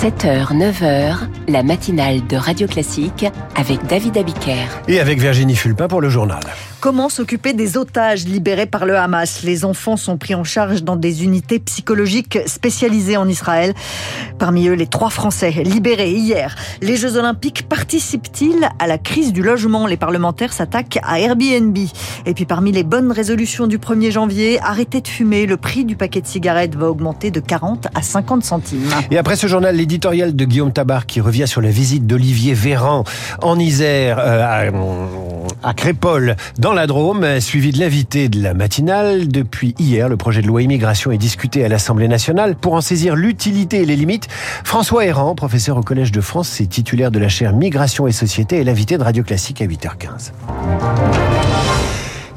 7h, 9h, la matinale de Radio Classique avec David Abiker. Et avec Virginie Fulpin pour le journal. Comment s'occuper des otages libérés par le Hamas Les enfants sont pris en charge dans des unités psychologiques spécialisées en Israël. Parmi eux, les trois Français libérés hier. Les Jeux Olympiques participent-ils à la crise du logement? Les parlementaires s'attaquent à Airbnb. Et puis parmi les bonnes résolutions du 1er janvier, arrêtez de fumer. Le prix du paquet de cigarettes va augmenter de 40 à 50 centimes. Et après ce journal, l'éditorial de Guillaume Tabar qui revient sur la visite d'Olivier Véran en Isère, euh, à, à Crépole, la Drôme, suivi de l'invité de la matinale. Depuis hier, le projet de loi immigration est discuté à l'Assemblée nationale. Pour en saisir l'utilité et les limites, François Errand, professeur au Collège de France et titulaire de la chaire Migration et Société, est l'invité de Radio Classique à 8h15.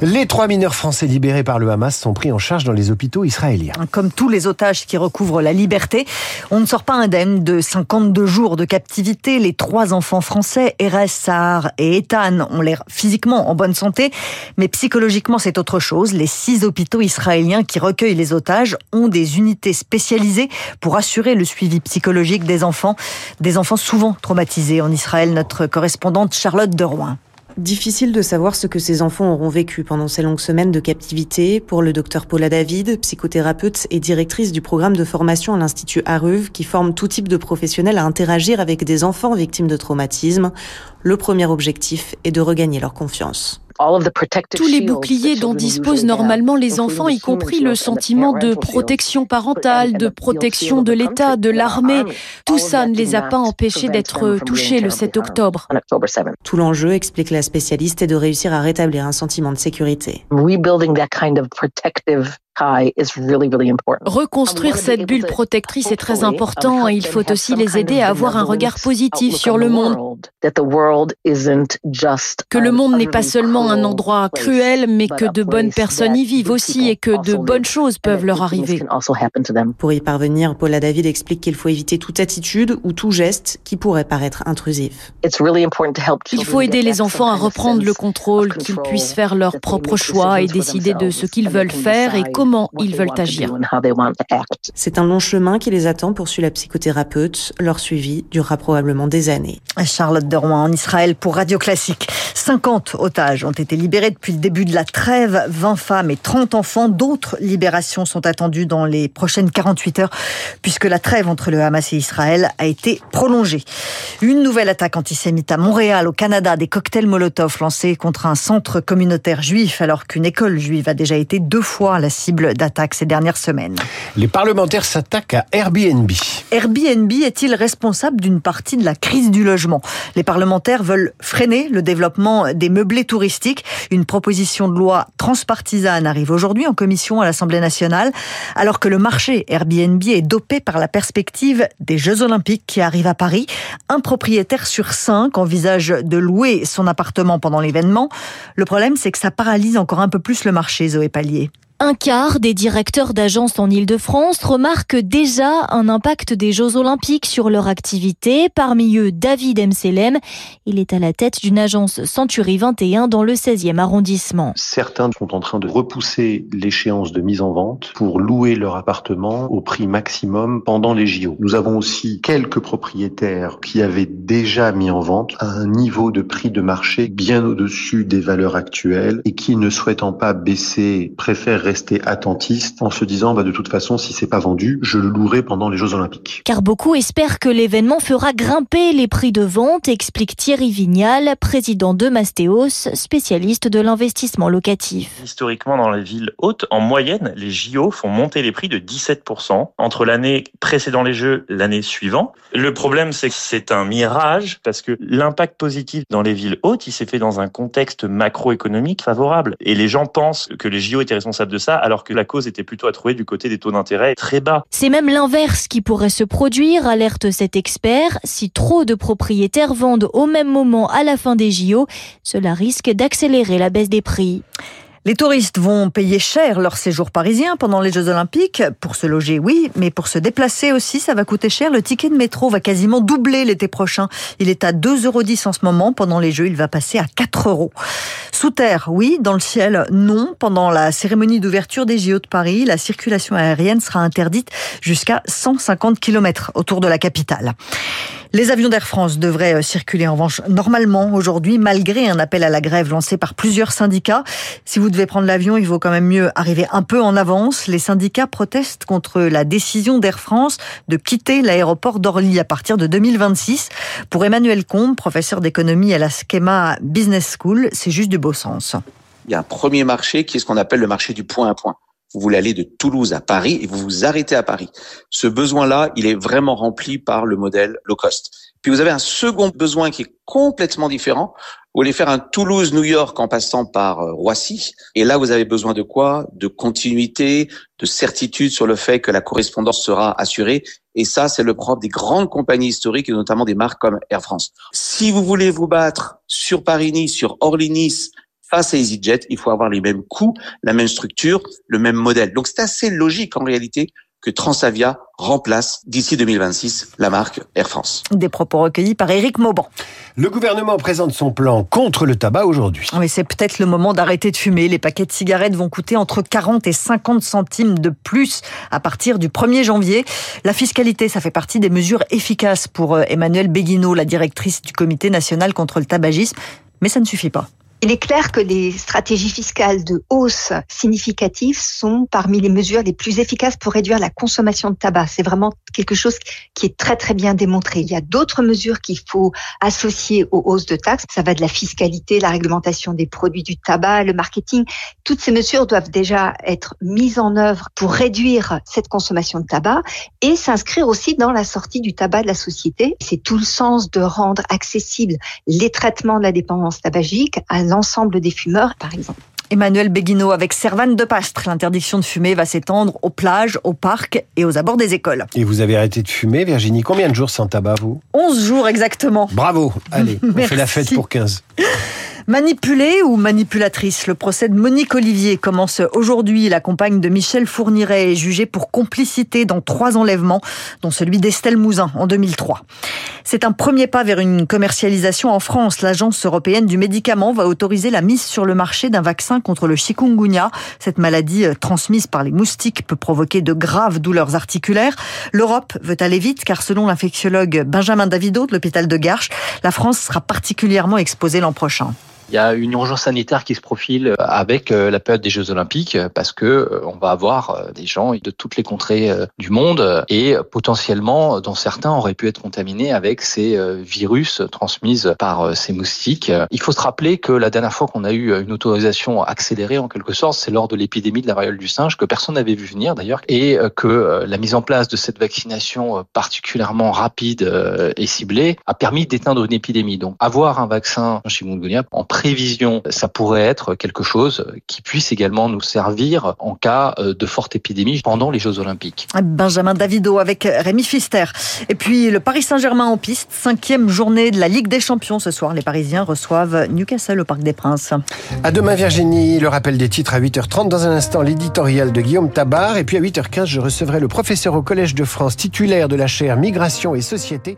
Les trois mineurs français libérés par le Hamas sont pris en charge dans les hôpitaux israéliens. Comme tous les otages qui recouvrent la liberté, on ne sort pas indemne de 52 jours de captivité. Les trois enfants français, Erez, Sahar et Ethan, ont l'air physiquement en bonne santé, mais psychologiquement c'est autre chose. Les six hôpitaux israéliens qui recueillent les otages ont des unités spécialisées pour assurer le suivi psychologique des enfants, des enfants souvent traumatisés en Israël. Notre correspondante Charlotte de Rouen. Difficile de savoir ce que ces enfants auront vécu pendant ces longues semaines de captivité. Pour le docteur Paula David, psychothérapeute et directrice du programme de formation à l'Institut Aruv, qui forme tout type de professionnels à interagir avec des enfants victimes de traumatisme, le premier objectif est de regagner leur confiance. Tous les boucliers dont disposent normalement les enfants, y compris le sentiment de protection parentale, de protection de l'État, de l'armée, tout ça ne les a pas empêchés d'être touchés le 7 octobre. Tout l'enjeu, explique la spécialiste, est de réussir à rétablir un sentiment de sécurité. Reconstruire cette bulle protectrice est très important et il faut aussi les aider à avoir un regard positif sur le monde. Que le monde n'est pas seulement un endroit cruel, mais que de bonnes personnes y vivent aussi et que de bonnes choses peuvent leur arriver. Pour y parvenir, Paula David explique qu'il faut éviter toute attitude ou tout geste qui pourrait paraître intrusif. Il faut aider les enfants à reprendre le contrôle, qu'ils puissent faire leurs propres choix et décider de ce qu'ils veulent faire et comment ils veulent agir. C'est un long chemin qui les attend, poursuit la psychothérapeute. Leur suivi durera probablement des années. Charlotte de Rouen en Israël pour Radio Classique. 50 otages ont été libérés depuis le début de la trêve, 20 femmes et 30 enfants. D'autres libérations sont attendues dans les prochaines 48 heures puisque la trêve entre le Hamas et Israël a été prolongée. Une nouvelle attaque antisémite à Montréal, au Canada, des cocktails Molotov lancés contre un centre communautaire juif alors qu'une école juive a déjà été deux fois la cible d'attaque ces dernières semaines. Les parlementaires s'attaquent à Airbnb. Airbnb est-il responsable d'une partie de la crise du logement? Les parlementaires veulent freiner le développement des meublés touristiques. Une proposition de loi transpartisane arrive aujourd'hui en commission à l'Assemblée nationale, alors que le marché Airbnb est dopé par la perspective des Jeux Olympiques qui arrivent à Paris. Un propriétaire sur cinq envisage de louer son appartement pendant l'événement. Le problème, c'est que ça paralyse encore un peu plus le marché, Zoé Pallier. Un quart des directeurs d'agences en Ile-de-France remarquent déjà un impact des Jeux Olympiques sur leur activité. Parmi eux, David Mselem. Il est à la tête d'une agence Century 21 dans le 16e arrondissement. Certains sont en train de repousser l'échéance de mise en vente pour louer leur appartement au prix maximum pendant les JO. Nous avons aussi quelques propriétaires qui avaient déjà mis en vente à un niveau de prix de marché bien au-dessus des valeurs actuelles et qui, ne souhaitant pas baisser, préfèrent rester attentiste en se disant bah, de toute façon si c'est pas vendu, je le louerai pendant les Jeux Olympiques. Car beaucoup espèrent que l'événement fera grimper les prix de vente, explique Thierry Vignal, président de Mastéos, spécialiste de l'investissement locatif. Historiquement dans les villes hautes, en moyenne, les JO font monter les prix de 17% entre l'année précédant les Jeux, l'année suivante. Le problème c'est que c'est un mirage parce que l'impact positif dans les villes hautes, il s'est fait dans un contexte macroéconomique favorable et les gens pensent que les JO étaient responsables de alors que la cause était plutôt à trouver du côté des taux d'intérêt très bas. C'est même l'inverse qui pourrait se produire, alerte cet expert. Si trop de propriétaires vendent au même moment à la fin des JO, cela risque d'accélérer la baisse des prix. Les touristes vont payer cher leur séjour parisien pendant les Jeux Olympiques. Pour se loger, oui, mais pour se déplacer aussi, ça va coûter cher. Le ticket de métro va quasiment doubler l'été prochain. Il est à 2,10 euros en ce moment. Pendant les Jeux, il va passer à 4 euros. Sous terre, oui. Dans le ciel, non. Pendant la cérémonie d'ouverture des JO de Paris, la circulation aérienne sera interdite jusqu'à 150 km autour de la capitale. Les avions d'Air France devraient euh, circuler en revanche normalement aujourd'hui, malgré un appel à la grève lancé par plusieurs syndicats. Si vous devez prendre l'avion, il vaut quand même mieux arriver un peu en avance. Les syndicats protestent contre la décision d'Air France de quitter l'aéroport d'Orly à partir de 2026. Pour Emmanuel Combe, professeur d'économie à la Schema Business School, c'est juste du beau sens. Il y a un premier marché qui est ce qu'on appelle le marché du point à point. Vous voulez aller de Toulouse à Paris et vous vous arrêtez à Paris. Ce besoin-là, il est vraiment rempli par le modèle low cost. Puis vous avez un second besoin qui est complètement différent. Vous voulez faire un Toulouse-New York en passant par euh, Roissy. Et là, vous avez besoin de quoi? De continuité, de certitude sur le fait que la correspondance sera assurée. Et ça, c'est le propre des grandes compagnies historiques et notamment des marques comme Air France. Si vous voulez vous battre sur Paris-Nice, sur Orly-Nice, face à EasyJet, il faut avoir les mêmes coûts, la même structure, le même modèle. Donc c'est assez logique en réalité que Transavia remplace d'ici 2026 la marque Air France. Des propos recueillis par Éric Mauban. Le gouvernement présente son plan contre le tabac aujourd'hui. Oui, c'est peut-être le moment d'arrêter de fumer. Les paquets de cigarettes vont coûter entre 40 et 50 centimes de plus à partir du 1er janvier. La fiscalité, ça fait partie des mesures efficaces pour euh, Emmanuel Béguinot, la directrice du Comité national contre le tabagisme. Mais ça ne suffit pas. Il est clair que les stratégies fiscales de hausse significative sont parmi les mesures les plus efficaces pour réduire la consommation de tabac. C'est vraiment quelque chose qui est très très bien démontré. Il y a d'autres mesures qu'il faut associer aux hausses de taxes. Ça va de la fiscalité, la réglementation des produits du tabac, le marketing. Toutes ces mesures doivent déjà être mises en œuvre pour réduire cette consommation de tabac et s'inscrire aussi dans la sortie du tabac de la société. C'est tout le sens de rendre accessibles les traitements de la dépendance tabagique l'ensemble des fumeurs, par exemple. Emmanuel Béguinot avec Servane de Pastre. L'interdiction de fumer va s'étendre aux plages, aux parcs et aux abords des écoles. Et vous avez arrêté de fumer, Virginie Combien de jours sans tabac, vous? 11 jours exactement. Bravo Allez, on fait la fête pour 15. Manipulée ou manipulatrice, le procès de Monique Olivier commence aujourd'hui. La compagne de Michel Fourniret est jugée pour complicité dans trois enlèvements, dont celui d'Estelle Mouzin en 2003. C'est un premier pas vers une commercialisation en France. L'Agence européenne du médicament va autoriser la mise sur le marché d'un vaccin contre le chikungunya. Cette maladie euh, transmise par les moustiques peut provoquer de graves douleurs articulaires. L'Europe veut aller vite car selon l'infectiologue Benjamin Davido de l'hôpital de Garches, la France sera particulièrement exposée l'an prochain. Il y a une urgence sanitaire qui se profile avec euh, la période des Jeux Olympiques parce que euh, on va avoir euh, des gens de toutes les contrées du monde et potentiellement, dont certains auraient pu être contaminés avec ces virus transmis par ces moustiques. Il faut se rappeler que la dernière fois qu'on a eu une autorisation accélérée en quelque sorte, c'est lors de l'épidémie de la variole du singe que personne n'avait vu venir d'ailleurs et que la mise en place de cette vaccination particulièrement rapide et ciblée a permis d'éteindre une épidémie. Donc avoir un vaccin chikungunya en prévision, ça pourrait être quelque chose qui puisse également nous servir en cas euh, de forte épidémie pendant les Jeux Olympiques. Benjamin Davido avec Rémi Fister. Et puis le Paris Saint-Germain en piste, cinquième journée de la Ligue des Champions ce soir. Les Parisiens reçoivent Newcastle au Parc des Princes. À demain Virginie, le rappel des titres à 8h30. Dans un instant, l'éditorial de Guillaume Tabar. Et puis à 8h15, je recevrai le professeur au Collège de France, titulaire de la chaire Migration et Société.